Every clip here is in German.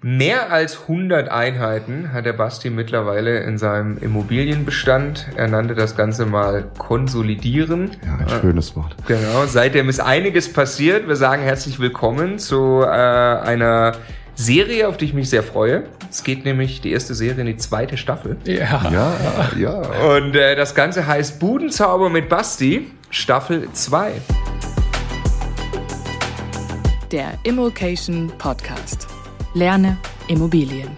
Mehr als 100 Einheiten hat der Basti mittlerweile in seinem Immobilienbestand. Er nannte das Ganze mal konsolidieren. Ja, ein schönes Wort. Genau, seitdem ist einiges passiert. Wir sagen herzlich willkommen zu äh, einer Serie, auf die ich mich sehr freue. Es geht nämlich die erste Serie in die zweite Staffel. Ja, ja. ja. Und äh, das Ganze heißt Budenzauber mit Basti, Staffel 2. Der Immokation Podcast. Lerne Immobilien.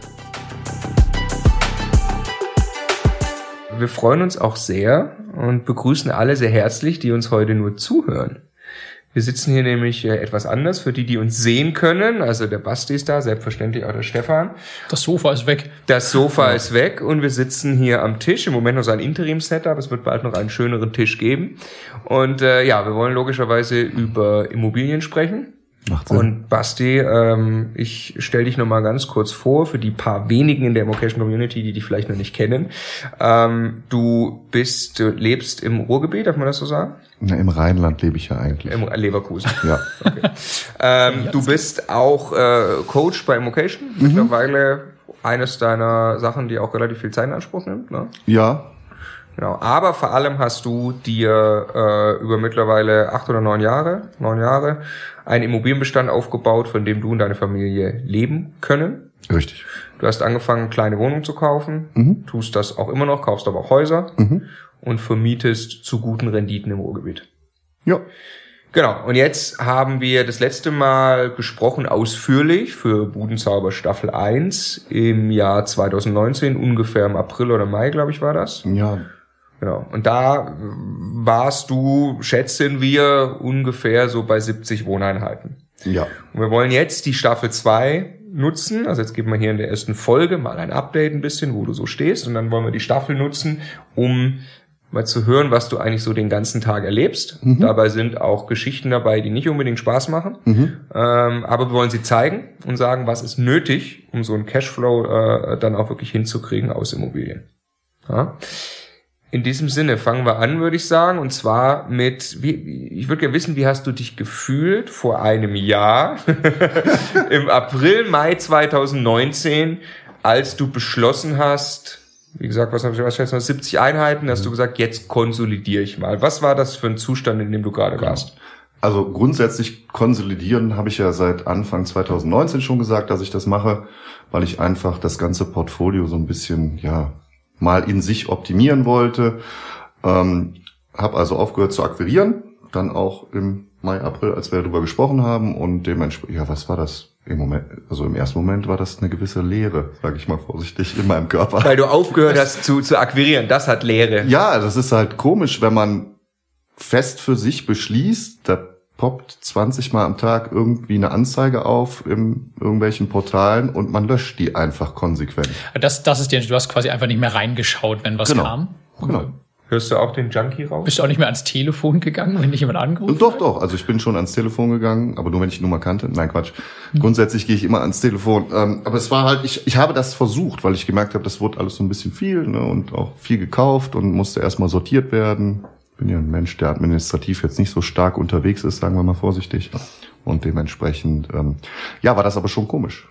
Wir freuen uns auch sehr und begrüßen alle sehr herzlich, die uns heute nur zuhören. Wir sitzen hier nämlich äh, etwas anders für die, die uns sehen können. Also der Basti ist da, selbstverständlich auch der Stefan. Das Sofa ist weg. Das Sofa ist weg und wir sitzen hier am Tisch. Im Moment noch so ein Interim-Setup. Es wird bald noch einen schöneren Tisch geben. Und äh, ja, wir wollen logischerweise über Immobilien sprechen. Macht Sinn. Und Basti, ähm, ich stelle dich nochmal ganz kurz vor für die paar wenigen in der Immocation Community, die dich vielleicht noch nicht kennen. Ähm, du bist, du lebst im Ruhrgebiet, darf man das so sagen? Na, Im Rheinland lebe ich ja eigentlich. Im Leverkusen. Ja. Okay. ähm, du bist auch äh, Coach bei Immocation. Mittlerweile eines deiner Sachen, die auch relativ viel Zeit in Anspruch nimmt. Ne? Ja, Genau. Aber vor allem hast du dir äh, über mittlerweile acht oder neun Jahre, neun Jahre, einen Immobilienbestand aufgebaut, von dem du und deine Familie leben können. richtig. Du hast angefangen, kleine Wohnungen zu kaufen, Mhm. tust das auch immer noch, kaufst aber auch Häuser Mhm. und vermietest zu guten Renditen im Ruhrgebiet. Ja. Genau, und jetzt haben wir das letzte Mal gesprochen ausführlich für Budenzauber Staffel 1 im Jahr 2019, ungefähr im April oder Mai, glaube ich, war das. Ja. Genau. Und da warst du, schätzen wir, ungefähr so bei 70 Wohneinheiten. Ja. Und wir wollen jetzt die Staffel 2 nutzen. Also jetzt geben wir hier in der ersten Folge mal ein Update ein bisschen, wo du so stehst. Und dann wollen wir die Staffel nutzen, um mal zu hören, was du eigentlich so den ganzen Tag erlebst. Dabei sind auch Geschichten dabei, die nicht unbedingt Spaß machen. Ähm, aber wir wollen sie zeigen und sagen, was ist nötig, um so einen Cashflow äh, dann auch wirklich hinzukriegen aus Immobilien. Ja? In diesem Sinne fangen wir an, würde ich sagen, und zwar mit, wie, ich würde gerne wissen, wie hast du dich gefühlt vor einem Jahr, im April, Mai 2019, als du beschlossen hast, wie gesagt, was habe ich was schätze mal 70 Einheiten, hast du gesagt, jetzt konsolidiere ich mal. Was war das für ein Zustand, in dem du gerade warst? Also grundsätzlich konsolidieren habe ich ja seit Anfang 2019 schon gesagt, dass ich das mache, weil ich einfach das ganze Portfolio so ein bisschen, ja, mal in sich optimieren wollte. Ähm, habe also aufgehört zu akquirieren, dann auch im Mai, April, als wir darüber gesprochen haben und dementsprechend, ja, was war das? Im Moment, also im ersten Moment war das eine gewisse Leere, sage ich mal vorsichtig, in meinem Körper. Weil du aufgehört hast zu, zu akquirieren, das hat Lehre. Ja, das ist halt komisch, wenn man fest für sich beschließt, da poppt 20 Mal am Tag irgendwie eine Anzeige auf in irgendwelchen Portalen und man löscht die einfach konsequent. Das, das ist dir, du hast quasi einfach nicht mehr reingeschaut, wenn was Genau. kam. Genau. Hörst du auch den Junkie raus? Bist du auch nicht mehr ans Telefon gegangen, wenn dich jemand angerufen Und doch, doch. Also ich bin schon ans Telefon gegangen, aber nur wenn ich die Nummer kannte. Nein, Quatsch. Grundsätzlich gehe ich immer ans Telefon. Ähm, aber es war halt, ich, ich habe das versucht, weil ich gemerkt habe, das wurde alles so ein bisschen viel ne, und auch viel gekauft und musste erstmal sortiert werden. Bin ja ein Mensch, der administrativ jetzt nicht so stark unterwegs ist, sagen wir mal vorsichtig. Und dementsprechend, ähm, ja, war das aber schon komisch.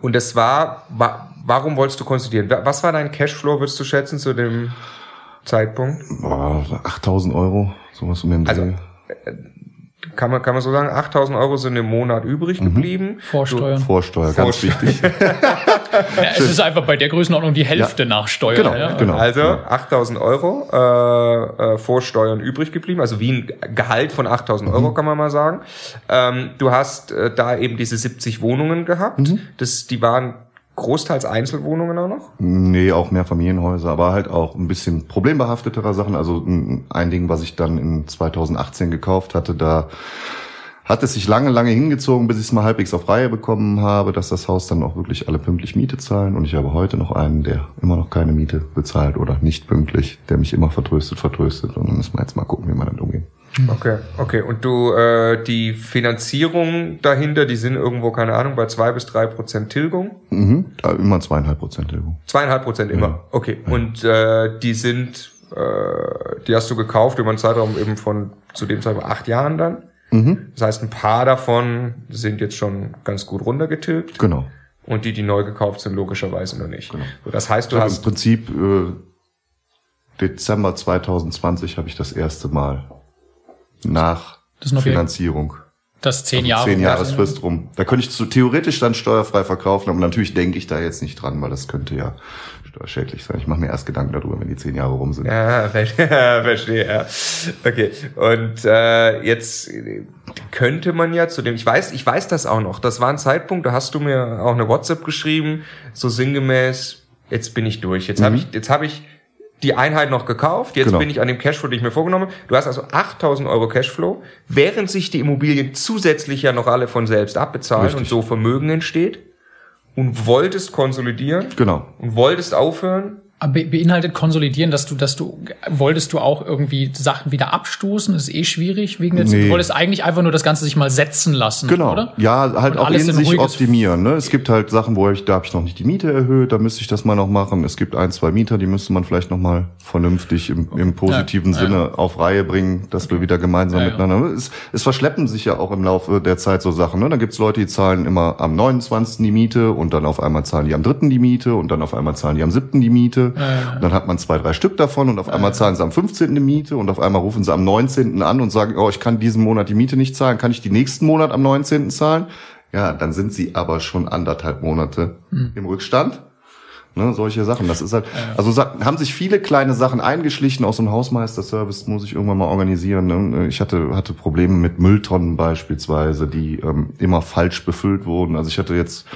Und das war, wa warum wolltest du konsolidieren? Wa- Was war dein Cashflow, würdest du schätzen, zu dem Zeitpunkt? Boah, 8000 Euro, sowas um den Also, Dreh. Kann man, kann man so sagen, 8000 Euro sind im Monat übrig geblieben. Vorsteuern. Vorsteuer, ganz Vorsteuer. wichtig. Ja, es ist einfach bei der Größenordnung die Hälfte nach Steuern. Genau, ja? genau. Also 8000 Euro äh, äh, vor Steuern übrig geblieben, also wie ein Gehalt von 8000 Euro kann man mal sagen. Ähm, du hast äh, da eben diese 70 Wohnungen gehabt. Das, die waren großteils Einzelwohnungen auch noch. Nee, auch mehr Familienhäuser, aber halt auch ein bisschen problembehaftetere Sachen. Also ein Ding, was ich dann in 2018 gekauft hatte, da hat es sich lange, lange hingezogen, bis ich es mal halbwegs auf Reihe bekommen habe, dass das Haus dann auch wirklich alle pünktlich Miete zahlen. Und ich habe heute noch einen, der immer noch keine Miete bezahlt oder nicht pünktlich, der mich immer vertröstet, vertröstet. Und dann müssen wir jetzt mal gucken, wie wir damit umgehen. Okay, okay. Und du, äh, die Finanzierung dahinter, die sind irgendwo, keine Ahnung, bei zwei bis drei Prozent Tilgung? Mhm. Ja, immer zweieinhalb Prozent Tilgung. Zweieinhalb Prozent immer. Okay. Und äh, die sind, äh, die hast du gekauft über einen Zeitraum eben von zu dem Zeitraum acht Jahren dann. Mhm. Das heißt, ein paar davon sind jetzt schon ganz gut runtergetilgt. Genau. und die, die neu gekauft sind, logischerweise noch nicht. Genau. So, das heißt, du hab hast im Prinzip äh, Dezember 2020 habe ich das erste Mal nach Das ist noch Finanzierung. Das zehn Also Jahre. Zehn Jahresfrist rum. Da könnte ich zu, theoretisch dann steuerfrei verkaufen, aber natürlich denke ich da jetzt nicht dran, weil das könnte ja steuerschädlich sein. Ich mache mir erst Gedanken darüber, wenn die zehn Jahre rum sind. Ja, verstehe, verstehe, ja. Okay. Und äh, jetzt könnte man ja zu dem, ich weiß, ich weiß das auch noch. Das war ein Zeitpunkt, da hast du mir auch eine WhatsApp geschrieben, so sinngemäß, jetzt bin ich durch. Jetzt habe ich, jetzt habe ich die Einheit noch gekauft, jetzt Genau. bin ich an dem Cashflow, den ich mir vorgenommen habe. Du hast also 8000 Euro Cashflow, während sich die Immobilien zusätzlich ja noch alle von selbst abbezahlen Richtig. und so Vermögen entsteht und wolltest konsolidieren Genau. und wolltest aufhören be- beinhaltet konsolidieren, dass du, dass du, wolltest du auch irgendwie Sachen wieder abstoßen? Das ist eh schwierig wegen der Nee. Du wolltest eigentlich einfach nur das Ganze sich mal setzen lassen, Genau. oder? Ja, halt Und auch in sich optimieren. Ne? Es gibt halt Sachen, wo ich, da habe ich noch nicht die Miete erhöht, da müsste ich das mal noch machen. Es gibt ein, zwei Mieter, die müsste man vielleicht noch mal vernünftig im, im positiven Ja, Sinne auf Reihe bringen, dass wir wieder gemeinsam Ja, ja. miteinander. Es, es verschleppen sich ja auch im Laufe der Zeit so Sachen. Ne? Da gibt's Leute, die zahlen immer am 29. die Miete und dann auf einmal zahlen die am 3. die Miete und dann auf einmal zahlen die am 7. die Miete. Und dann hat man zwei, drei Stück davon und auf einmal zahlen sie am 15. die Miete und auf einmal rufen sie am 19. an und sagen, oh, ich kann diesen Monat die Miete nicht zahlen, kann ich die nächsten Monat am 19. zahlen? Ja, dann sind sie aber schon anderthalb Monate im Rückstand. Ne, solche Sachen. Das ist halt, also haben sich viele kleine Sachen eingeschlichen. Auch so ein Hausmeister-Service muss ich irgendwann mal organisieren. Ne? Ich hatte, hatte Probleme mit Mülltonnen beispielsweise, die ähm, immer falsch befüllt wurden. Also ich hatte jetzt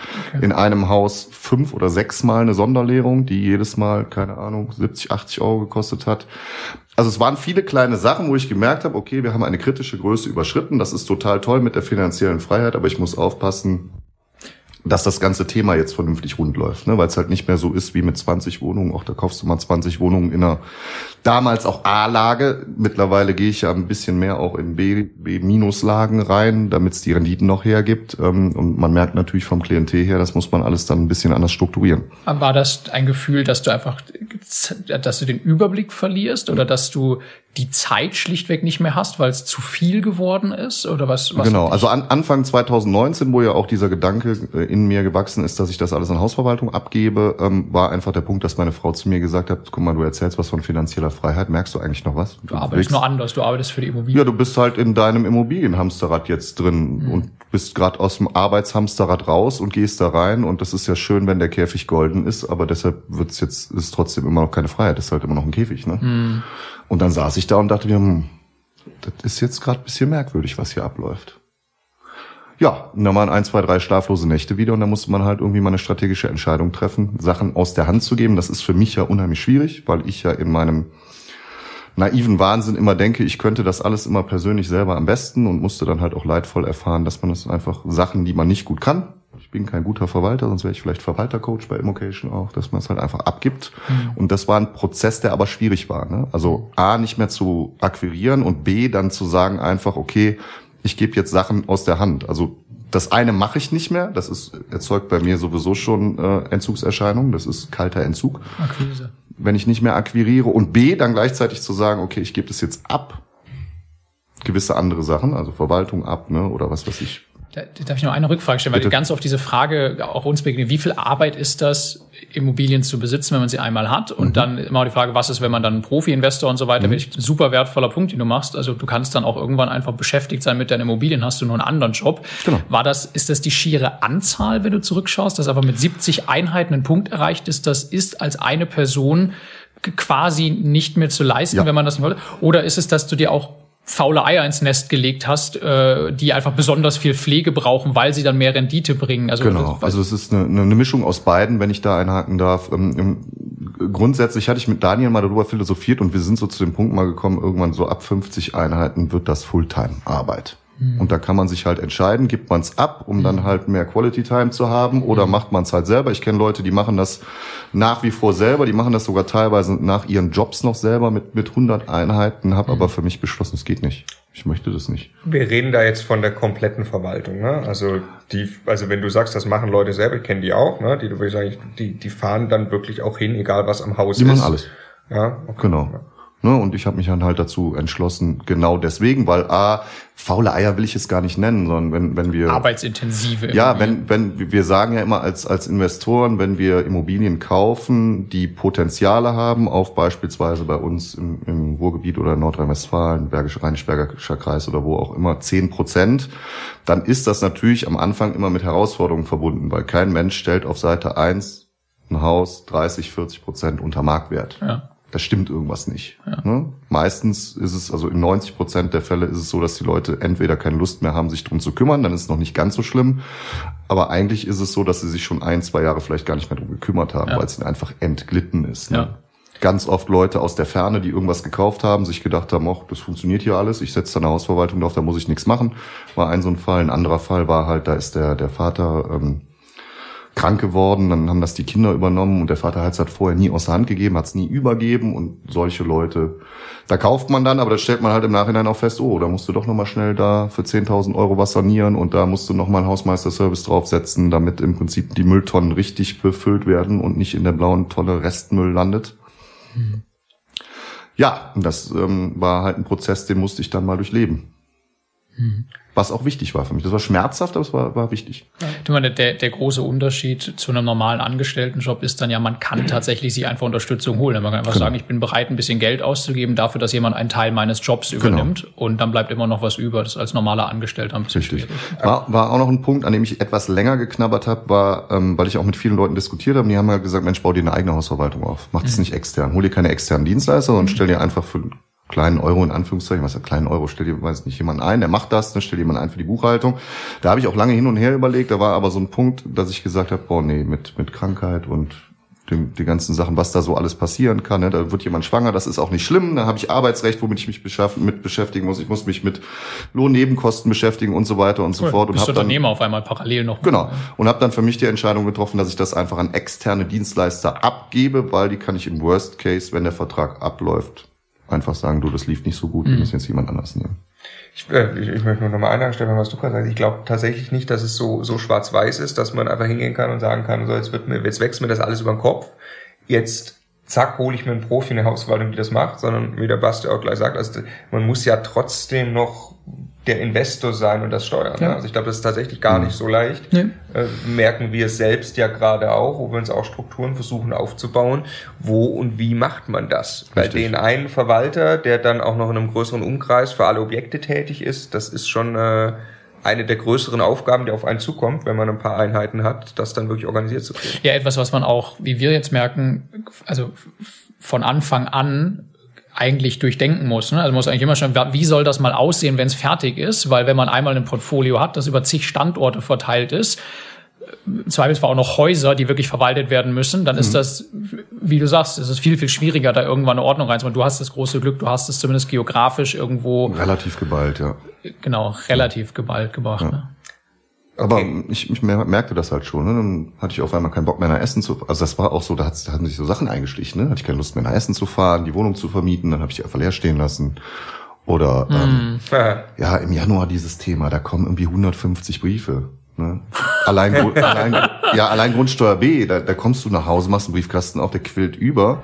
in einem Haus fünf oder sechs Mal eine Sonderleerung, die jedes Mal, keine Ahnung, 70, 80 Euro gekostet hat. Also es waren viele kleine Sachen, wo ich gemerkt habe, okay, wir haben eine kritische Größe überschritten. Das ist total toll mit der finanziellen Freiheit, aber ich muss aufpassen, dass das ganze Thema jetzt vernünftig rund läuft, ne? weil es halt nicht mehr so ist wie mit 20 Wohnungen. Auch da kaufst du mal 20 Wohnungen in einer damals auch A-Lage. Mittlerweile gehe ich ja ein bisschen mehr auch in B- B-Minus-Lagen rein, damit es die Renditen noch hergibt. Ähm, Und man merkt natürlich vom Klientel her, das muss man alles dann ein bisschen anders strukturieren. War das ein Gefühl, dass du einfach, dass du den Überblick verlierst oder dass du die Zeit schlichtweg nicht mehr hast, weil es zu viel geworden ist oder was? was Genau, also an, Anfang 2019, wo ja auch dieser Gedanke äh, in mir gewachsen ist, dass ich das alles an Hausverwaltung abgebe, ähm, war einfach der Punkt, dass meine Frau zu mir gesagt hat, guck mal, du erzählst was von finanzieller Freiheit, merkst du eigentlich noch was? du arbeitest willst- nur anders, du arbeitest für die Immobilie. Ja, du bist halt in deinem Immobilienhamsterrad jetzt drin und bist gerade aus dem Arbeitshamsterrad raus und gehst da rein und das ist ja schön, wenn der Käfig golden ist, aber deshalb wird's jetzt ist trotzdem immer noch keine Freiheit, ist halt immer noch ein Käfig, ne? Und dann saß ich da und dachte mir, hm, das ist jetzt gerade bisschen merkwürdig, was hier abläuft. Ja, und dann waren ein, zwei, drei schlaflose Nächte wieder und da musste man halt irgendwie mal eine strategische Entscheidung treffen, Sachen aus der Hand zu geben. Das ist für mich ja unheimlich schwierig, weil ich ja in meinem naiven Wahnsinn immer denke, ich könnte das alles immer persönlich selber am besten und musste dann halt auch leidvoll erfahren, dass man das einfach Sachen, die man nicht gut kann. Ich bin kein guter Verwalter, sonst wäre ich vielleicht Verwaltercoach bei Immocation auch, dass man es halt einfach abgibt. Und das war ein Prozess, der aber schwierig war. Ne? Also A, nicht mehr zu akquirieren und B, dann zu sagen einfach, okay, ich gebe jetzt Sachen aus der Hand. Also das eine mache ich nicht mehr, das ist, erzeugt bei mir sowieso schon äh, Entzugserscheinungen, das ist kalter Entzug Akquise. wenn ich nicht mehr akquiriere und B, dann gleichzeitig zu sagen, okay, ich gebe das jetzt ab, gewisse andere Sachen, also Verwaltung ab, ne, oder was weiß ich. Da, darf ich noch eine Rückfrage stellen, weil Bitte. du ganz oft diese Frage auch uns begegnet, wie viel Arbeit ist das, Immobilien zu besitzen, wenn man sie einmal hat? Und Mhm. dann immer die Frage, was ist, wenn man dann Profi-Investor und so weiter wird? Ein super wertvoller Punkt, den du machst. Also du kannst dann auch irgendwann einfach beschäftigt sein mit deinen Immobilien, hast du nur einen anderen Job. Genau. War das, ist das die schiere Anzahl, wenn du zurückschaust, dass aber mit 70 Einheiten ein Punkt erreicht ist, das ist als eine Person quasi nicht mehr zu leisten, Ja. wenn man das nicht wollte? Oder ist es, dass du dir auch faule Eier ins Nest gelegt hast, äh, die einfach besonders viel Pflege brauchen, weil sie dann mehr Rendite bringen. Also Genau, also es ist eine, eine Mischung aus beiden, wenn ich da einhaken darf. Ähm, Grundsätzlich hatte ich mit Daniel mal darüber philosophiert und wir sind so zu dem Punkt mal gekommen, irgendwann so ab 50 Einheiten wird das Fulltime-Arbeit. Und da kann man sich halt entscheiden, gibt man es ab, um dann halt mehr Quality Time zu haben, oder macht man es halt selber. Ich kenne Leute, die machen das nach wie vor selber, die machen das sogar teilweise nach ihren Jobs noch selber mit, mit 100 Einheiten, habe aber für mich beschlossen, es geht nicht. Ich möchte das nicht. Wir reden da jetzt von der kompletten Verwaltung, ne? Also die, also wenn du sagst, das machen Leute selber, ich kenne die auch, ne? Die, du ich sagen, die, die fahren dann wirklich auch hin, egal was am Haus Die ist. machen alles. Ja, okay. Genau. Ne? Und ich habe mich dann halt dazu entschlossen, genau deswegen, weil A, faule Eier will ich es gar nicht nennen, sondern wenn, wenn wir. Arbeitsintensive. Ja, Immobilien. wenn, wenn, wir sagen ja immer als, als Investoren, wenn wir Immobilien kaufen, die Potenziale haben, auf beispielsweise bei uns im, im Ruhrgebiet oder Nordrhein-Westfalen, Bergisch, Rheinisch-Bergischer Kreis oder wo auch immer, 10 Prozent, dann ist das natürlich am Anfang immer mit Herausforderungen verbunden, weil kein Mensch stellt auf Seite 1 ein Haus 30, 40 Prozent unter Marktwert. Ja. Da stimmt irgendwas nicht. Ne? Meistens ist es, also in 90 Prozent der Fälle ist es so, dass die Leute entweder keine Lust mehr haben, sich drum zu kümmern, dann ist es noch nicht ganz so schlimm. Aber eigentlich ist es so, dass sie sich schon ein, zwei Jahre vielleicht gar nicht mehr drum gekümmert haben, Ja. weil es ihnen einfach entglitten ist. Ne? Ja. Ganz oft Leute aus der Ferne, die irgendwas gekauft haben, sich gedacht haben, ach, das funktioniert hier alles, ich setze da eine Hausverwaltung drauf, da muss ich nichts machen. War ein so ein Fall. Ein anderer Fall war halt, da ist der, der Vater ähm, krank geworden, dann haben das die Kinder übernommen und der Vater hat es halt vorher nie aus der Hand gegeben, hat es nie übergeben und solche Leute, da kauft man dann, aber da stellt man halt im Nachhinein auch fest, oh, da musst du doch nochmal schnell da für 10.000 Euro was sanieren und da musst du nochmal einen Hausmeisterservice draufsetzen, damit im Prinzip die Mülltonnen richtig befüllt werden und nicht in der blauen Tonne Restmüll landet. Ja, und das ähm, war halt ein Prozess, den musste ich dann mal durchleben. Was auch wichtig war für mich. Das war schmerzhaft, aber es war, war wichtig. Du meine, der, der große Unterschied zu einem normalen Angestelltenjob ist dann ja, man kann tatsächlich sich einfach Unterstützung holen. Man kann einfach Genau. sagen, ich bin bereit, ein bisschen Geld auszugeben dafür, dass jemand einen Teil meines Jobs Genau. übernimmt und dann bleibt immer noch was über. Das ist als normaler Angestellter ein bisschen Richtig. schwierig. War, war auch noch ein Punkt, an dem ich etwas länger geknabbert habe, war, ähm, weil ich auch mit vielen Leuten diskutiert habe, die haben ja gesagt, Mensch, bau dir eine eigene Hausverwaltung auf. Mach das nicht extern. Hol dir keine externen Dienstleister, sondern stell dir einfach für kleinen Euro in Anführungszeichen, was ist ja kleinen Euro, stell dir, weiß nicht, jemanden ein, der macht das, dann stell dir jemanden ein für die Buchhaltung. Da habe ich auch lange hin und her überlegt, da war aber so ein Punkt, dass ich gesagt habe, boah, nee, mit, mit Krankheit und dem, die ganzen Sachen, was da so alles passieren kann. Ne? Da wird jemand schwanger, das ist auch nicht schlimm. Da habe ich Arbeitsrecht, womit ich mich beschaffen, mit beschäftigen muss. Ich muss mich mit Lohnnebenkosten beschäftigen und so weiter und so Cool. fort. Und Bist hab dann, Unternehmer auf einmal parallel noch. Genau. Und habe dann für mich die Entscheidung getroffen, dass ich das einfach an externe Dienstleister abgebe, weil die kann ich im Worst Case, wenn der Vertrag abläuft, einfach sagen, du, das lief nicht so gut, wir müssen jetzt jemand anders nehmen. Ich, äh, ich, ich möchte nur nochmal einhaken, Stefan, was du gerade sagst. Ich glaube tatsächlich nicht, dass es so, so schwarz-weiß ist, dass man einfach hingehen kann und sagen kann, so jetzt wird mir, jetzt wächst mir das alles über den Kopf. Jetzt, zack, hole ich mir einen Profi in der Hausverwaltung, die das macht, sondern wie der Basti auch gleich sagt, also man muss ja trotzdem noch der Investor sein und das steuern. Ja. Ne? Also ich glaube, das ist tatsächlich gar nicht so leicht. Nee. Äh, merken wir es selbst ja gerade auch, wo wir uns auch Strukturen versuchen aufzubauen. Wo und wie macht man das? Bei Richtig. den einen Verwalter, der dann auch noch in einem größeren Umkreis für alle Objekte tätig ist, das ist schon äh, eine der größeren Aufgaben, die auf einen zukommt, wenn man ein paar Einheiten hat, das dann wirklich organisiert zu kriegen. Ja, etwas, was man auch, wie wir jetzt merken, also von Anfang an eigentlich durchdenken muss. Ne? Also muss eigentlich immer schon, wie soll das mal aussehen, wenn es fertig ist? Weil wenn man einmal ein Portfolio hat, das über zig Standorte verteilt ist, im Zweifelsfall auch noch Häuser, die wirklich verwaltet werden müssen, dann ist das, wie du sagst, es ist viel, viel schwieriger, da irgendwann eine Ordnung reinzumachen. Du hast das große Glück, du hast es zumindest geografisch irgendwo, Relativ geballt, ja. genau, relativ geballt gebracht. Ne? Aber Okay. ich, ich mer- merkte das halt schon. Ne? Dann hatte ich auf einmal keinen Bock mehr nach Essen zu. Also das war auch so, da, hat, da hatten sich so Sachen eingeschlichen. Ne? Hatte ich keine Lust mehr nach Essen zu fahren, die Wohnung zu vermieten, dann habe ich die einfach leer stehen lassen. Oder ähm, ja, im Januar dieses Thema, da kommen irgendwie 150 Briefe. Ne? Allein, allein, ja, allein Grundsteuer B, da, da kommst du nach Hause, machst einen Briefkasten auf, der quillt über.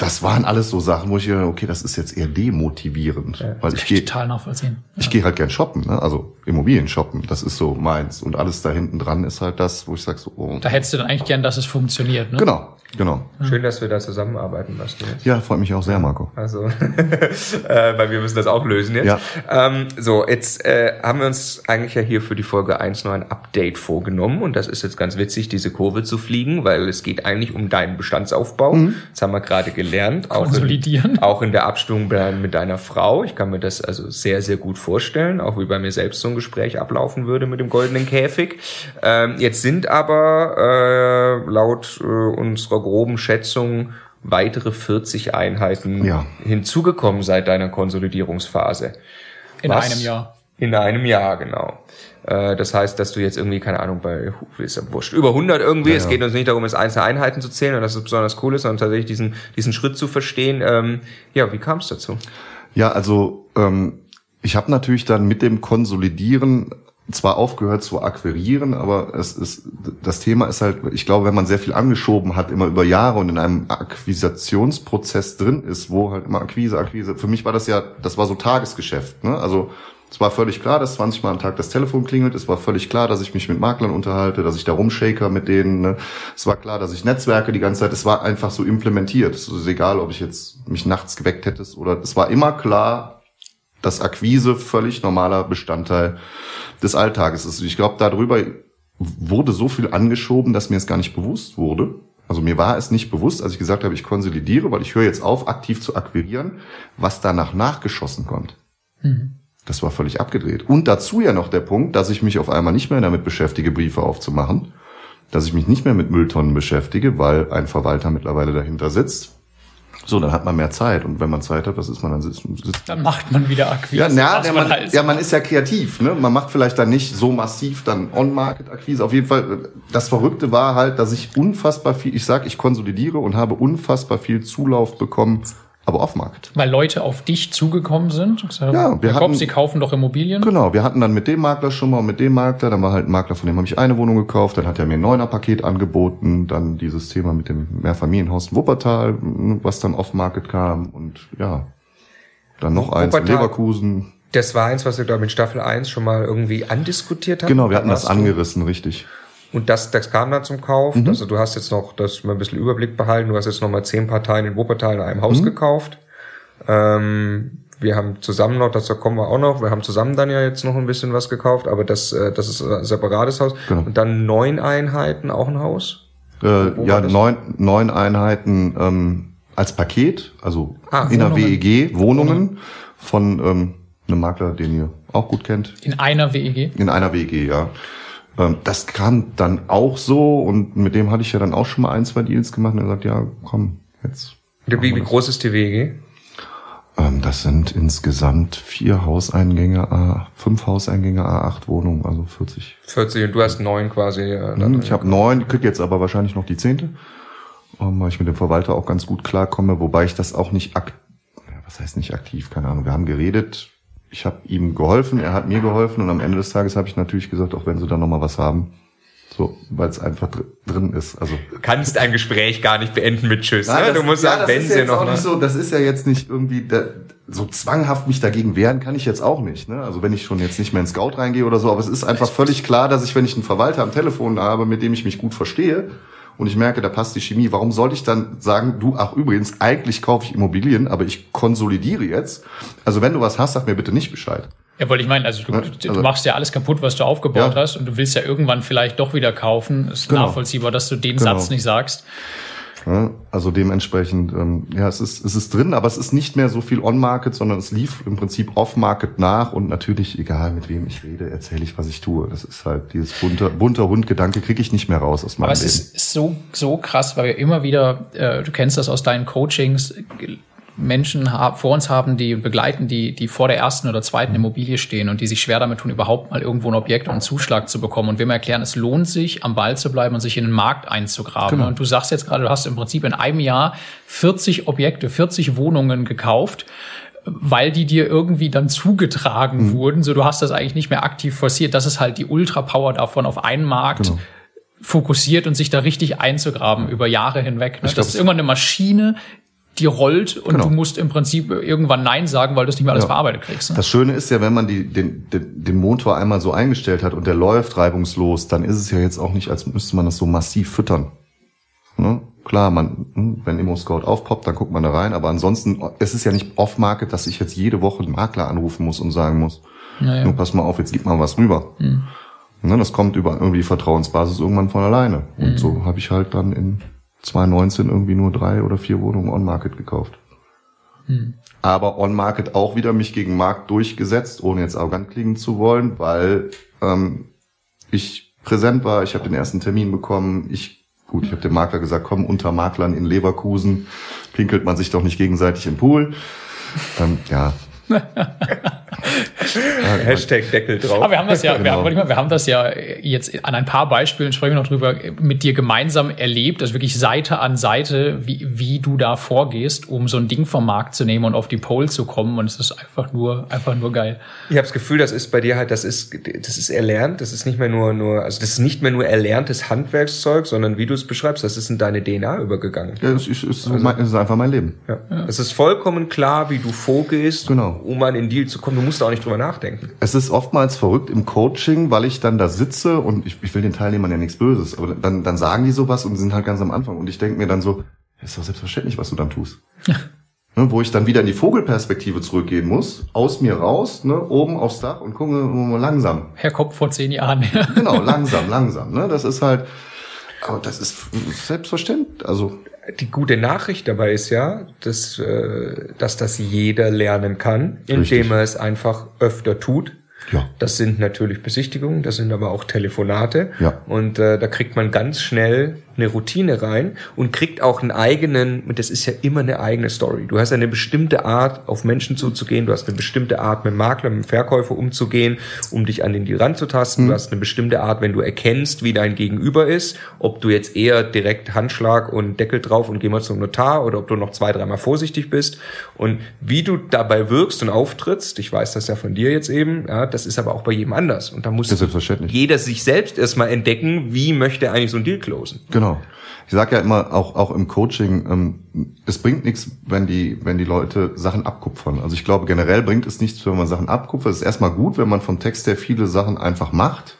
Das waren alles so Sachen, wo ich gedacht, okay, das ist jetzt eher demotivierend, weil ich gehe Total nachvollziehen. ich gehe halt gern shoppen, ne? also Immobilien shoppen, das ist so meins. Und alles da hinten dran ist halt das, wo ich sag so, oh. Da hättest du dann eigentlich gern, dass es funktioniert. Ne? Genau, genau. Schön, dass wir da zusammenarbeiten, Basti. Ja, freut mich auch sehr, Marco. Also, äh, weil wir müssen das auch lösen jetzt. Ja. Ähm, so, jetzt äh, haben wir uns eigentlich ja hier für die Folge 1 noch ein Update vorgenommen und das ist jetzt ganz witzig, diese Kurve zu fliegen, weil es geht eigentlich um deinen Bestandsaufbau. Das haben wir gerade gelernt. Auch Konsolidieren. In, auch in der Abstimmung mit deiner Frau. Ich kann mir das also sehr, sehr gut vorstellen, auch wie bei mir selbst so ein Gespräch ablaufen würde mit dem goldenen Käfig. Ähm, jetzt sind aber äh, laut äh, unserer groben Schätzung weitere 40 Einheiten Ja. hinzugekommen seit deiner Konsolidierungsphase. In Was? einem Jahr. In einem Jahr, genau. Äh, Das heißt, dass du jetzt irgendwie, keine Ahnung, bei, ist ja wurscht, über 100 irgendwie, Ja, es geht uns nicht darum, es einzelne Einheiten zu zählen und dass es besonders cool ist, sondern tatsächlich diesen, diesen Schritt zu verstehen. Ähm, ja, wie kam es dazu? Ja, also ähm, ich habe natürlich dann mit dem Konsolidieren zwar aufgehört zu akquirieren, aber es ist, das Thema ist halt, ich glaube, wenn man sehr viel angeschoben hat, immer über Jahre und in einem Akquisitionsprozess drin ist, wo halt immer Akquise, Akquise, für mich war das ja, das war so Tagesgeschäft, ne? Also, es war völlig klar, dass 20 Mal am Tag das Telefon klingelt. Es war völlig klar, dass ich mich mit Maklern unterhalte, dass ich da rumshaker mit denen. Ne? Es war klar, dass ich Netzwerke die ganze Zeit. Es war einfach so implementiert. Es ist egal, ob ich jetzt mich nachts geweckt hättest oder es war immer klar, dass Akquise völlig normaler Bestandteil des Alltages ist. Ich glaube, darüber wurde so viel angeschoben, dass mir es gar nicht bewusst wurde. Also mir war es nicht bewusst, als ich gesagt habe, ich konsolidiere, weil ich höre jetzt auf, aktiv zu akquirieren, was danach nachgeschossen kommt. Mhm. Das war völlig abgedreht. Und dazu ja noch der Punkt, dass ich mich auf einmal nicht mehr damit beschäftige, Briefe aufzumachen, dass ich mich nicht mehr mit Mülltonnen beschäftige, weil ein Verwalter mittlerweile dahinter sitzt. So, dann hat man mehr Zeit. Und wenn man Zeit hat, was ist man dann? Sitzt, sitzt dann macht man wieder Akquise. Ja, na, ja, man, halt ja, man ist ja kreativ. Ne? Man macht vielleicht dann nicht so massiv dann On-Market-Akquise. Auf jeden Fall, das Verrückte war halt, dass ich unfassbar viel, ich sag, ich konsolidiere und habe unfassbar viel Zulauf bekommen aber off-Market. Weil Leute auf dich zugekommen sind? Ja, wir Herr hatten, Kopp, Sie kaufen doch Immobilien? Genau, wir hatten dann mit dem Makler schon mal und mit dem Makler, dann war halt ein Makler, von dem habe ich eine Wohnung gekauft, dann hat er mir ein Neuner-Paket angeboten, dann dieses Thema mit dem Mehrfamilienhaus in Wuppertal, was dann off-Market kam und ja, dann noch eins in Leverkusen. Das war eins, was wir, ich, in Staffel 1 schon mal irgendwie andiskutiert haben. Genau, wir hatten das angerissen, richtig. Und das, das kam dann zum Kauf. Mhm. Also du hast jetzt noch, das mal ein bisschen Überblick behalten, du hast jetzt noch mal zehn Parteien in Wuppertal in einem Haus mhm. gekauft. Ähm, wir haben zusammen noch, dazu kommen wir auch noch, wir haben zusammen dann ja jetzt noch ein bisschen was gekauft, aber das, äh, das ist ein separates Haus. Genau. Und dann neun Einheiten, auch ein Haus? Äh, ja, neun, neun Einheiten ähm, als Paket, also ah, in einer WEG, Wohnungen von ähm, einem Makler, den ihr auch gut kennt. In einer WEG? In einer WEG, ja. Ähm, das kam dann auch so und mit dem hatte ich ja dann auch schon mal ein, zwei Deals gemacht und er sagt, ja, komm, jetzt. Wie, wie groß ist die WG? Ähm, das sind insgesamt vier Hauseingänge, A, fünf Hauseingänge, A8 Wohnungen, also 40. 40 und du hast neun quasi. Äh, hm, ich habe neun, krieg jetzt aber wahrscheinlich noch die zehnte, ähm, weil ich mit dem Verwalter auch ganz gut klarkomme, wobei ich das auch nicht aktiv, was heißt nicht aktiv, keine Ahnung, wir haben geredet, ich habe ihm geholfen, er hat mir geholfen und am Ende des Tages habe ich natürlich gesagt, auch wenn sie da nochmal was haben, so, weil es einfach dr drin ist. Also du kannst ein Gespräch gar nicht beenden mit Tschüss. Nein, ne? das, du musst ja, sagen, wenn sie noch. Nicht so, das ist ja jetzt nicht irgendwie da, so zwanghaft mich dagegen wehren kann ich jetzt auch nicht. Ne? Also wenn ich schon jetzt nicht mehr in Scout reingehe oder so, aber es ist einfach völlig klar, dass ich, wenn ich einen Verwalter am Telefon habe, mit dem ich mich gut verstehe, und ich merke, da passt die Chemie. Warum sollte ich dann sagen, du, ach übrigens, eigentlich kaufe ich Immobilien, aber ich konsolidiere jetzt. Also wenn du was hast, sag mir bitte nicht Bescheid. Ja, wollte ich meinen, also du, also, du machst ja alles kaputt, was du aufgebaut ja. hast und du willst ja irgendwann vielleicht doch wieder kaufen. Ist genau. nachvollziehbar, dass du den genau. Satz nicht sagst. Also dementsprechend, ähm, ja, es ist, es ist drin, aber es ist nicht mehr so viel on-market, sondern es lief im Prinzip off-market nach und natürlich, egal mit wem ich rede, erzähle ich, was ich tue. Das ist halt dieses bunter, bunter Hund-Gedanke kriege ich nicht mehr raus aus meinem aber Leben. Es ist so, so krass, weil wir immer wieder, äh, du kennst das aus deinen Coachings, Menschen vor uns haben, die begleiten, die, die vor der ersten oder zweiten Immobilie stehen und die sich schwer damit tun, überhaupt mal irgendwo ein Objekt und einen Zuschlag zu bekommen. Und wir erklären, es lohnt sich, am Ball zu bleiben und sich in den Markt einzugraben. Genau. Und du sagst jetzt gerade, du hast im Prinzip in einem Jahr 40 Objekte, 40 Wohnungen gekauft weil die dir irgendwie dann zugetragen mhm. wurden. So, du hast das eigentlich nicht mehr aktiv forciert. Das ist halt die Ultra-Power davon, auf einen Markt genau. fokussiert und sich da richtig einzugraben über Jahre hinweg. Ne? Das ist irgendwann eine Maschine, die rollt und genau. du musst im Prinzip irgendwann Nein sagen, weil du es nicht mehr alles ja. verarbeitet kriegst. Ne? Das Schöne ist ja, wenn man die, den, den, den Motor einmal so eingestellt hat und der läuft reibungslos, dann ist es ja jetzt auch nicht, als müsste man das so massiv füttern. Ne? Klar, man, hm, wenn Immo Scout aufpoppt, dann guckt man da rein, aber ansonsten, es ist ja nicht off-market, dass ich jetzt jede Woche den Makler anrufen muss und sagen muss, naja. nur pass mal auf, jetzt gib mal was rüber. Hm. Ne, das kommt über irgendwie Vertrauensbasis irgendwann von alleine. Und hm. so habe ich halt dann in 2019 irgendwie nur drei oder vier Wohnungen on-market gekauft. Hm. Aber on-market auch wieder mich gegen Markt durchgesetzt, ohne jetzt arrogant klingen zu wollen, weil ähm, ich präsent war, ich habe den ersten Termin bekommen, ich gut, ich habe dem Makler gesagt, komm, unter Maklern in Leverkusen pinkelt man sich doch nicht gegenseitig im Pool. Ähm, ja. Hashtag Deckel drauf. Aber wir haben das ja, Genau. wir, haben, wir haben das ja jetzt an ein paar Beispielen, sprechen wir noch drüber, mit dir gemeinsam erlebt, also wirklich Seite an Seite, wie, wie du da vorgehst, um so ein Ding vom Markt zu nehmen und auf die Pole zu kommen. Und es ist einfach nur, einfach nur geil. Ich habe das Gefühl, das ist bei dir halt, das ist, das ist erlernt, das ist nicht mehr nur, nur, also das ist nicht mehr nur erlerntes Handwerkszeug, sondern wie du es beschreibst, das ist in deine DNA übergegangen. Ja, es ist, es ist, mein, es ist einfach mein Leben. Ja. Es ist vollkommen klar, wie du vorgehst, Genau. um an den Deal zu kommen. Du musst da auch nicht drüber nachdenken. Es ist oftmals verrückt im Coaching, weil ich dann da sitze und ich, ich will den Teilnehmern ja nichts Böses, aber dann, dann sagen die sowas und sind halt ganz am Anfang und ich denke mir dann so, ist doch selbstverständlich, was du dann tust. Ne, wo ich dann wieder in die Vogelperspektive zurückgehen muss, aus mir raus, ne, oben aufs Dach und gucke mal langsam. Herr Kopf vor zehn Jahren. Genau, langsam, langsam. Ne, das ist halt, aber das ist selbstverständlich. Also Die gute Nachricht dabei ist ja, dass, äh, dass das jeder lernen kann, indem Richtig. er es einfach öfter tut. Ja. Das sind natürlich Besichtigungen, das sind aber auch Telefonate. Ja. Und äh, da kriegt man ganz schnell eine Routine rein und kriegt auch einen eigenen, und das ist ja immer eine eigene Story. Du hast eine bestimmte Art, auf Menschen zuzugehen, du hast eine bestimmte Art, mit Makler, mit Verkäufer umzugehen, um dich an den Deal ranzutasten. Du hast eine bestimmte Art, wenn du erkennst, wie dein Gegenüber ist, ob du jetzt eher direkt Handschlag und Deckel drauf und geh mal zum Notar oder ob du noch zwei, dreimal vorsichtig bist. Und wie du dabei wirkst und auftrittst, ich weiß das ja von dir jetzt eben, ja, das ist aber auch bei jedem anders. Und da muss jeder sich selbst erstmal entdecken, wie möchte er eigentlich so ein Deal closen. Genau. Ich sage ja immer, auch, auch im Coaching, ähm, es bringt nichts, wenn die, wenn die Leute Sachen abkupfern. Also ich glaube, generell bringt es nichts, wenn man Sachen abkupfert. Es ist erstmal gut, wenn man vom Text her viele Sachen einfach macht.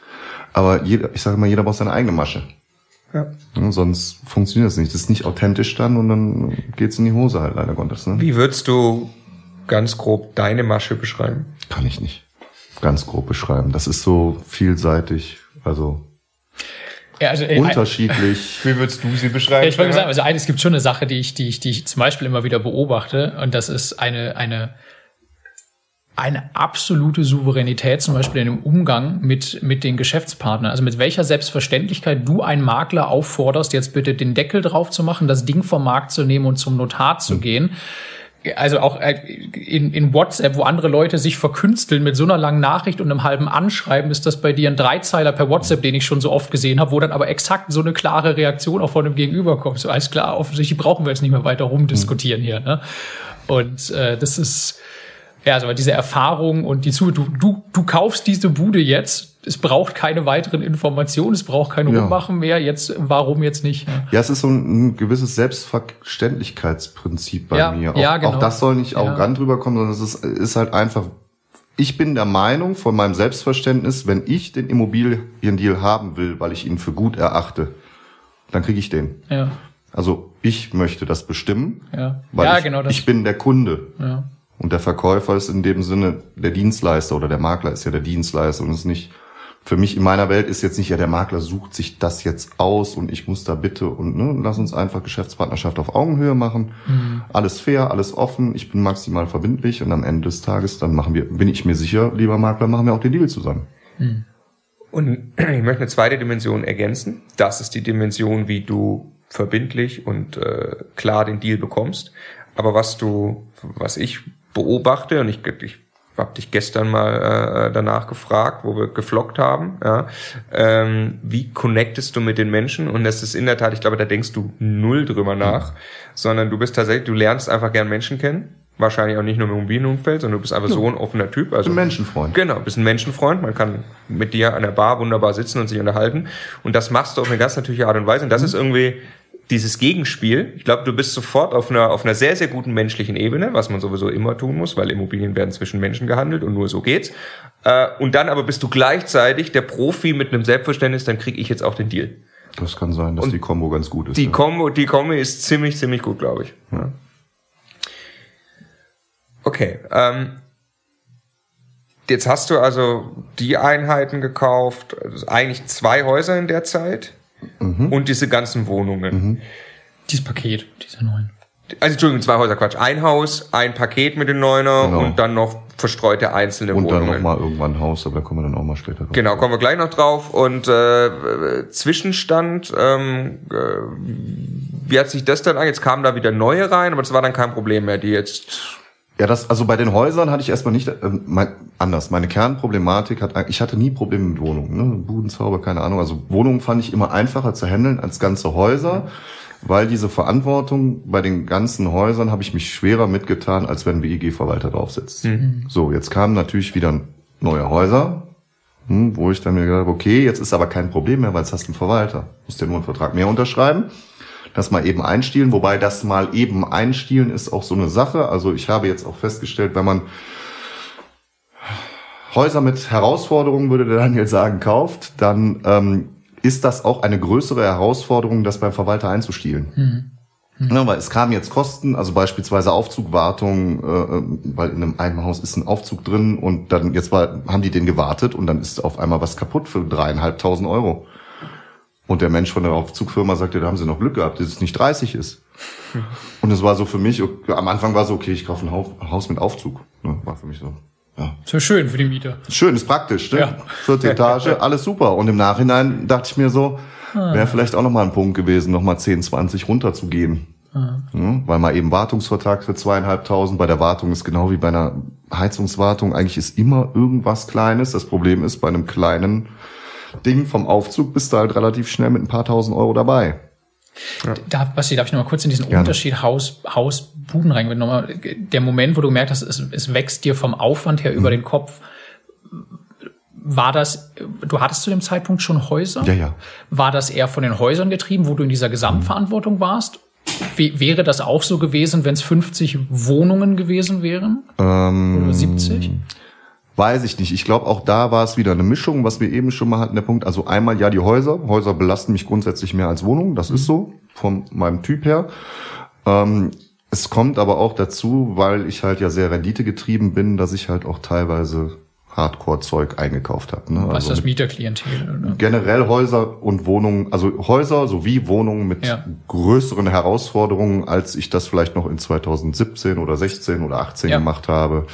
Aber jeder, ich sage immer, jeder braucht seine eigene Masche. Ja. Ja, sonst funktioniert das nicht. Das ist nicht authentisch dann und dann geht's in die Hose halt leider Gottes. Ne? Wie würdest du ganz grob deine Masche beschreiben? Kann ich nicht ganz grob beschreiben. Das ist so vielseitig, also Ja, also, äh, unterschiedlich. Wie würdest du sie beschreiben? Ja, ich wollte sagen, also ein- es gibt schon eine Sache, die ich, die ich, die ich zum Beispiel immer wieder beobachte, und das ist eine, eine, eine absolute Souveränität, zum Beispiel in dem Umgang mit, mit den Geschäftspartnern. Also mit welcher Selbstverständlichkeit du einen Makler aufforderst, jetzt bitte den Deckel drauf zu machen, das Ding vom Markt zu nehmen und zum Notar zu gehen. Also auch äh, in, in WhatsApp, wo andere Leute sich verkünsteln mit so einer langen Nachricht und einem halben Anschreiben, ist das bei dir ein Dreizeiler per WhatsApp, den ich schon so oft gesehen habe, wo dann aber exakt so eine klare Reaktion auch von dem Gegenüber kommt. So alles klar, offensichtlich brauchen wir jetzt nicht mehr weiter rumdiskutieren hier. Ne? Und äh, das ist ja, also diese Erfahrung und die zu, du, du, du kaufst diese Bude jetzt. Es braucht keine weiteren Informationen, es braucht kein Ja. Rummachen mehr. Jetzt, warum jetzt nicht? Ne? Ja, es ist so ein, ein gewisses Selbstverständlichkeitsprinzip bei Ja, mir. Auch, ja, genau. auch das soll nicht Ja. arrogant rüberkommen, sondern es ist, ist halt einfach, ich bin der Meinung von meinem Selbstverständnis, wenn ich den Immobiliendeal haben will, weil ich ihn für gut erachte, dann kriege ich den. Ja, Also ich möchte das bestimmen, ja, weil ja, ich, genau das. ich bin der Kunde. ja. Und der Verkäufer ist in dem Sinne der Dienstleister oder der Makler ist ja der Dienstleister und ist nicht, für mich in meiner Welt ist jetzt nicht, ja, der Makler sucht sich das jetzt aus und ich muss da bitte und ne, lass uns einfach Geschäftspartnerschaft auf Augenhöhe machen. Alles fair, alles offen, ich bin maximal verbindlich und am Ende des Tages, dann machen wir, bin ich mir sicher, lieber Makler, machen wir auch den Deal zusammen. Und ich möchte eine zweite Dimension ergänzen. Das ist die Dimension, wie du verbindlich und äh, klar den Deal bekommst. Aber was du, was ich beobachte, und ich, ich habe dich gestern mal äh, danach gefragt, wo wir geflockt haben, ja, ähm, wie connectest du mit den Menschen? Und das ist in der Tat, ich glaube, da denkst du null drüber nach, sondern du bist tatsächlich, du lernst einfach gern Menschen kennen. Wahrscheinlich auch nicht nur im Immobilienumfeld, sondern du bist einfach so ein offener Typ. Also Ein Menschenfreund. Genau, bist ein Menschenfreund. Man kann mit dir an der Bar wunderbar sitzen und sich unterhalten. Und das machst du auf eine ganz natürliche Art und Weise. Und das ist irgendwie dieses Gegenspiel. Ich glaube, du bist sofort auf einer, auf einer sehr, sehr guten menschlichen Ebene, was man sowieso immer tun muss, weil Immobilien werden zwischen Menschen gehandelt und nur so geht's. Äh, Und dann aber bist du gleichzeitig der Profi mit einem Selbstverständnis, dann kriege ich jetzt auch den Deal. Das kann sein, dass die Kombo ganz gut ist. Die ja. Kombo, die Kombo ist ziemlich, ziemlich gut, glaube ich. Ja. Okay. Ähm, jetzt hast du also die Einheiten gekauft, also eigentlich zwei Häuser in der Zeit und diese ganzen Wohnungen. Dieses Paket, diese neuen. Also Entschuldigung, zwei Häuser, Quatsch. Ein Haus, ein Paket mit den Neuner Genau. und dann noch verstreute einzelne und dann Wohnungen. noch mal irgendwann ein Haus, aber da kommen wir dann auch mal später drauf. Genau, kommen wir gleich noch drauf. Und äh, äh, Zwischenstand, ähm, äh, wie hat sich das dann an? Jetzt kamen da wieder neue rein, aber das war dann kein Problem mehr, die jetzt Ja, das, also bei den Häusern hatte ich erstmal nicht, äh, mein, anders. Meine Kernproblematik hat, ich hatte nie Probleme mit Wohnungen, ne? Budenzauber, keine Ahnung. Also Wohnungen fand ich immer einfacher zu handeln als ganze Häuser, weil diese Verantwortung bei den ganzen Häusern habe ich mich schwerer mitgetan, als wenn WEG-Verwalter drauf sitzt. So, jetzt kamen natürlich wieder neue Häuser, hm, wo ich dann mir gedacht habe, okay, jetzt ist aber kein Problem mehr, weil jetzt hast du einen Verwalter. Musst ja nur einen Vertrag mehr unterschreiben das mal eben einstielen, wobei das mal eben einstielen ist auch so eine Sache. Also ich habe jetzt auch festgestellt, wenn man Häuser mit Herausforderungen, würde der Daniel sagen, kauft, dann ähm, ist das auch eine größere Herausforderung, das beim Verwalter einzustielen. Mhm. Ja, weil es kamen jetzt Kosten, also beispielsweise Aufzugwartung, äh, weil in einem, einem Haus ist ein Aufzug drin und dann jetzt war, haben die den gewartet und dann ist auf einmal was kaputt für dreieinhalbtausend Euro. Und der Mensch von der Aufzugfirma sagte, da haben sie noch Glück gehabt, dass es nicht 30 ist. Und es war so für mich, am Anfang war so, okay, ich kaufe ein Haus mit Aufzug. Ne, war für mich so. Ja. So schön für die Mieter. Schön, ist praktisch, ne? Ja. Vierte Etage, alles super. Und im Nachhinein dachte ich mir so, ah. wäre vielleicht auch nochmal ein Punkt gewesen, nochmal 10, 20 runterzugehen. Ah. Ja, weil mal eben Wartungsvertrag für zweieinhalbtausend. Bei der Wartung ist genau wie bei einer Heizungswartung. Eigentlich ist immer irgendwas Kleines. Das Problem ist, bei einem kleinen Ding vom Aufzug bist du halt relativ schnell mit ein paar tausend Euro dabei. Ja. Da, Basti, darf ich noch mal kurz in diesen Gerne. Unterschied Haus, Haus, Buden reingehen? Nochmal, der Moment, wo du merkst, es, es wächst dir vom Aufwand her mhm. über den Kopf. War das, du hattest zu dem Zeitpunkt schon Häuser? Ja, ja. War das eher von den Häusern getrieben, wo du in dieser Gesamtverantwortung warst? Wie, wäre das auch so gewesen, wenn es 50 Wohnungen gewesen wären? Ähm, Oder 70? Weiß ich nicht. Ich glaube, auch da war es wieder eine Mischung, was wir eben schon mal hatten, der Punkt. Also einmal ja die Häuser. Häuser belasten mich grundsätzlich mehr als Wohnungen. Das mhm. ist so, von meinem Typ her. Ähm, es kommt aber auch dazu, weil ich halt ja sehr renditegetrieben bin, dass ich halt auch teilweise Hardcore-Zeug eingekauft habe. Ne? Was also das Mieterklientel? Oder? Generell Häuser und Wohnungen, also Häuser sowie Wohnungen mit ja. größeren Herausforderungen, als ich das vielleicht noch in 2017 oder 16 oder 18 ja. gemacht habe.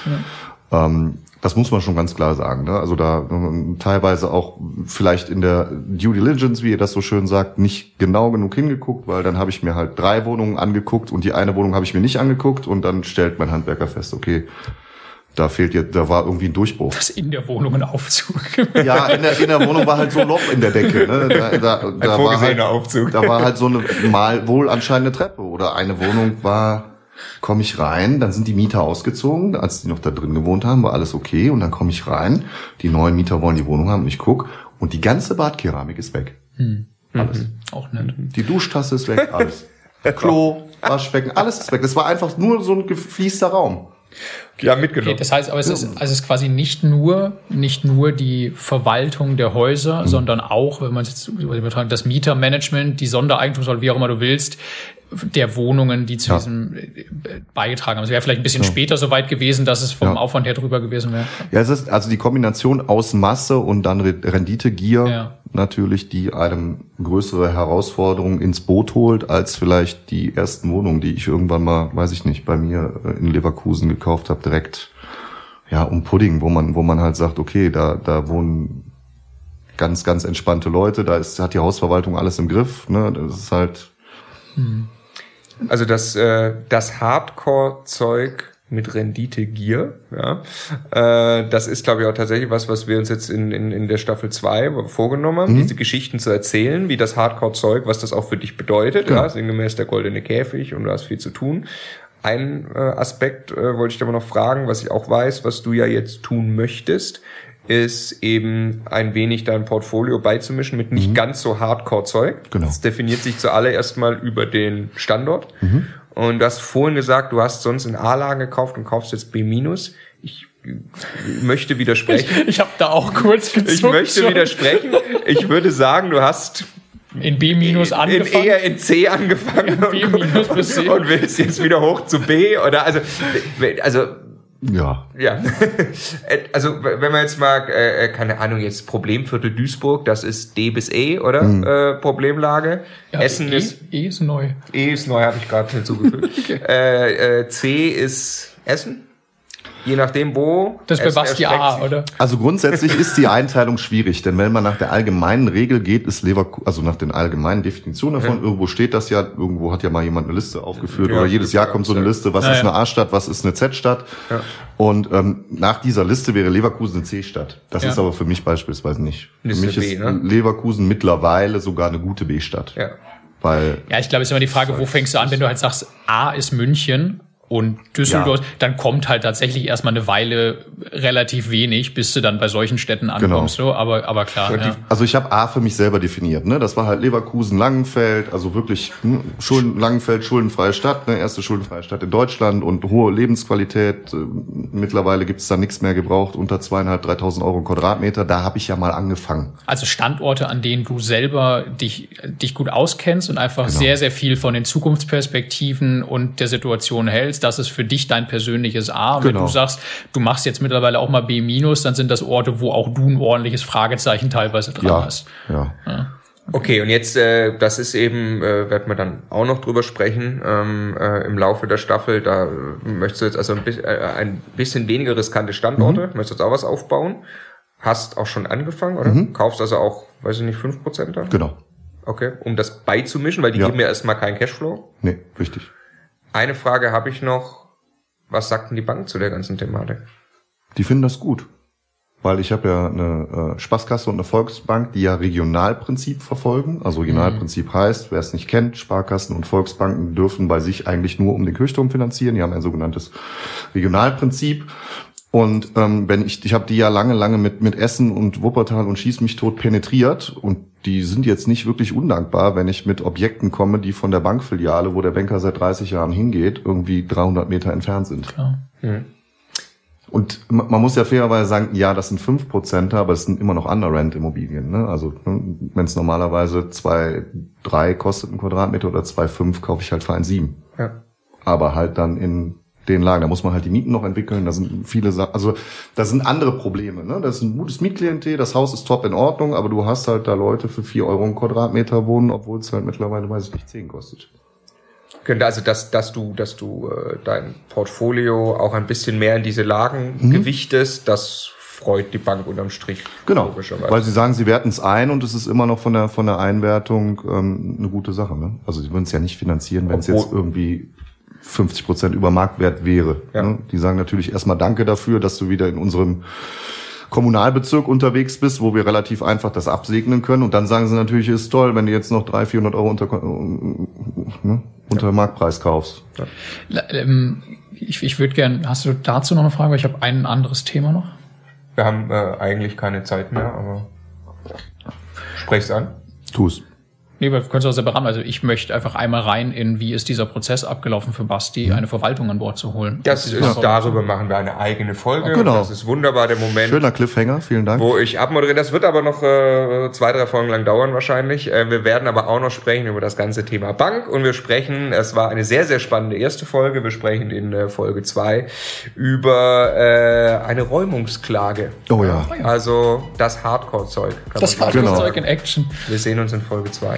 Ja. Ähm, das muss man schon ganz klar sagen. Ne? Also da ähm, teilweise auch vielleicht in der Due Diligence, wie ihr das so schön sagt, nicht genau genug hingeguckt, weil dann habe ich mir halt drei Wohnungen angeguckt und die eine Wohnung habe ich mir nicht angeguckt und dann stellt mein Handwerker fest, okay, da fehlt jetzt, da war irgendwie ein Durchbruch. Das in der Wohnung ein Aufzug. Ja, in der, in der Wohnung war halt so ein Loch in der Decke. Ne? Da, da, da ein war halt, Aufzug. Da war halt so eine mal wohl anscheinende Treppe oder eine Wohnung war komme ich rein, dann sind die Mieter ausgezogen, als die noch da drin gewohnt haben, war alles okay und dann komme ich rein, die neuen Mieter wollen die Wohnung haben und ich guck und die ganze Badkeramik ist weg. Hm. Alles. Mhm. Auch nett. Die Duschtasse ist weg, alles. Klo, Waschbecken, alles ist weg. Das war einfach nur so ein gefließter Raum. Ja, mitgenommen. Okay, das heißt, aber es ist, also es ist quasi nicht nur, nicht nur die Verwaltung der Häuser, mhm. sondern auch, wenn man jetzt übertragen, das Mietermanagement, die Sondereigentumswahl, wie auch immer du willst, der Wohnungen, die zu ja. diesem äh, beigetragen haben. Es wäre vielleicht ein bisschen ja. später soweit gewesen, dass es vom ja. Aufwand her drüber gewesen wäre. Ja, es ist also die Kombination aus Masse und dann Renditegier natürlich, die einem größere Herausforderungen ins Boot holt, als vielleicht die ersten Wohnungen, die ich irgendwann mal, weiß ich nicht, bei mir äh, in Leverkusen gekauft habe, direkt ja um Pudding, wo man, wo man halt sagt, okay, da, da wohnen ganz, ganz entspannte Leute, da ist, hat die Hausverwaltung alles im Griff, ne? Das ist halt. Mhm. Also das, äh, das Hardcore-Zeug mit Rendite-Gier, ja. Äh, das ist, glaube ich, auch tatsächlich was, was wir uns jetzt in, in, in der Staffel 2 vorgenommen haben, mhm. diese Geschichten zu erzählen, wie das Hardcore-Zeug, was das auch für dich bedeutet, ja. ja, sinngemäß der goldene Käfig und du hast viel zu tun. Ein äh, Aspekt äh, wollte ich aber noch fragen, was ich auch weiß, was du ja jetzt tun möchtest, ist eben ein wenig dein Portfolio beizumischen mit nicht mhm. ganz so Hardcore-Zeug. Genau. Das definiert sich zuallererst mal über den Standort. Mhm. Und du hast vorhin gesagt, du hast sonst in A-Lagen gekauft und kaufst jetzt B-. Ich möchte widersprechen. Ich, ich habe da auch kurz gezuckt. Ich möchte schon. widersprechen. Ich würde sagen, du hast in B minus angefangen. In, eher in C angefangen. In B minus bis C. Und willst jetzt wieder hoch zu B oder also also ja. Ja. also wenn man jetzt mal, äh, keine Ahnung, jetzt Problemviertel Duisburg, das ist D bis E, oder? Mhm. Äh, Problemlage. Ja, Essen e, ist. E ist neu. E ist neu, habe ich gerade hinzugefügt. okay. äh, äh, C ist Essen. Je nachdem, wo. Das ist bei Basti A, sich. oder? Also grundsätzlich ist die Einteilung schwierig, denn wenn man nach der allgemeinen Regel geht, ist Leverkusen, also nach den allgemeinen Definitionen davon, irgendwo steht das ja, irgendwo hat ja mal jemand eine Liste aufgeführt Ja, oder jedes Jahr kommt so eine ja. Liste, was Ja, ist ja. eine A-Stadt, was ist eine Z-Stadt. Und ähm, nach dieser Liste wäre Leverkusen eine C-Stadt. Das Ja. ist aber für mich beispielsweise nicht. Für Liste mich B, ist ne? Leverkusen mittlerweile sogar eine gute B-Stadt. Ja. Weil Ja, ich glaube, es ist immer die Frage, wo fängst du an, wenn du halt sagst, A ist München und Düsseldorf, Ja. dann kommt halt tatsächlich erstmal eine Weile relativ wenig, bis du dann bei solchen Städten ankommst. So, aber, aber klar. Ja. Also ich habe A für mich selber definiert. Ne? Das war halt Leverkusen, Langenfeld, also wirklich hm, Schulden, Langenfeld, schuldenfreie Stadt, ne? erste schuldenfreie Stadt in Deutschland und hohe Lebensqualität. Äh, Mittlerweile gibt's da nichts mehr gebraucht, unter zweieinhalb, dreitausend Euro Quadratmeter. Da habe ich ja mal angefangen. Also Standorte, an denen du selber dich, dich gut auskennst und einfach Genau. sehr, sehr viel von den Zukunftsperspektiven und der Situation hältst. Das ist für dich dein persönliches A. Und wenn Genau. du sagst, du machst jetzt mittlerweile auch mal B-, dann sind das Orte, wo auch du ein ordentliches Fragezeichen teilweise dran Ja, hast. ja. Okay, und jetzt, äh, das ist eben, äh, werden wir dann auch noch drüber sprechen ähm, äh, im Laufe der Staffel. Da äh, möchtest du jetzt also ein, bi äh, ein bisschen weniger riskante Standorte, Mhm. möchtest jetzt auch was aufbauen. Hast auch schon angefangen, oder? Kaufst also auch, weiß ich nicht, 5% dann? Mhm. Genau. Okay, um das beizumischen, weil die Ja. geben ja erstmal keinen Cashflow. Nee, richtig. Eine Frage habe ich noch. Was sagt denn die Bank zu der ganzen Thematik? Die finden das gut. Weil ich habe ja eine äh, Sparkasse und eine Volksbank, die ja Regionalprinzip verfolgen. Also Regionalprinzip heißt, wer es nicht kennt, Sparkassen und Volksbanken dürfen bei sich eigentlich nur um den Kirchturm finanzieren. Die haben ein sogenanntes Regionalprinzip. Und ähm, wenn ich, ich habe die ja lange, lange mit mit Essen und Wuppertal und Schieß mich tot penetriert und die sind jetzt nicht wirklich undankbar, wenn ich mit Objekten komme, die von der Bankfiliale, wo der Banker seit 30 Jahren hingeht, irgendwie 300 Meter entfernt sind. Klar. Und ma- man muss ja fairerweise sagen, ja, das sind 5%, aber es sind immer noch Under-Rent-Immobilien. Ne? Also wenn es normalerweise zwei drei kostet ein Quadratmeter oder zwei fünf kaufe ich halt für ein sieben. Ja. Aber halt dann in den Lagen, da muss man halt die Mieten noch entwickeln, da sind viele Sachen, also da sind andere Probleme. Ne? Das ist ein gutes Mietklientel, das Haus ist top in Ordnung, aber du hast halt da Leute für vier Euro einen Quadratmeter wohnen, obwohl es halt mittlerweile, weiß ich nicht, zehn kostet. Könnte also, dass, dass du, dass du äh, dein Portfolio auch ein bisschen mehr in diese Lagen gewichtest, das freut die Bank unterm Strich. Genau, weil sie sagen, sie werten es ein und es ist immer noch von der von der Einwertung ähm, eine gute Sache. Ne? Also sie würden es ja nicht finanzieren, wenn es jetzt irgendwie 50 Prozent über Marktwert wäre. Ja. Ne? Die sagen natürlich erstmal Danke dafür, dass du wieder in unserem Kommunalbezirk unterwegs bist, wo wir relativ einfach das absegnen können. Und dann sagen sie natürlich, ist toll, wenn du jetzt noch 300, 400 Euro unter, äh, ne, unter Marktpreis kaufst. La- ähm, Ich, ich würde gern, hast du dazu noch eine Frage? Weil Ich habe ein anderes Thema noch. Wir haben äh, eigentlich keine Zeit mehr, aber sprech's an. Tu's. Nee, wir können es auch separat machen. Also ich möchte einfach einmal rein in, wie ist dieser Prozess abgelaufen für Basti, eine Verwaltung an Bord zu holen. Das Diese ist, Verwaltung- darüber machen wir eine eigene Folge. Genau. Das ist wunderbar, der Moment. Schöner Cliffhanger, vielen Dank. wo ich abmoderiere. Das wird aber noch äh, zwei, drei Folgen lang dauern wahrscheinlich. Äh, wir werden aber auch noch sprechen über das ganze Thema Bank und wir sprechen, es war eine sehr, sehr spannende erste Folge, wir sprechen in äh, Folge zwei über äh, eine Räumungsklage. Oh ja. Also das Hardcore-Zeug. Das sagen. Genau. Zeug in Action. Wir sehen uns in Folge zwei.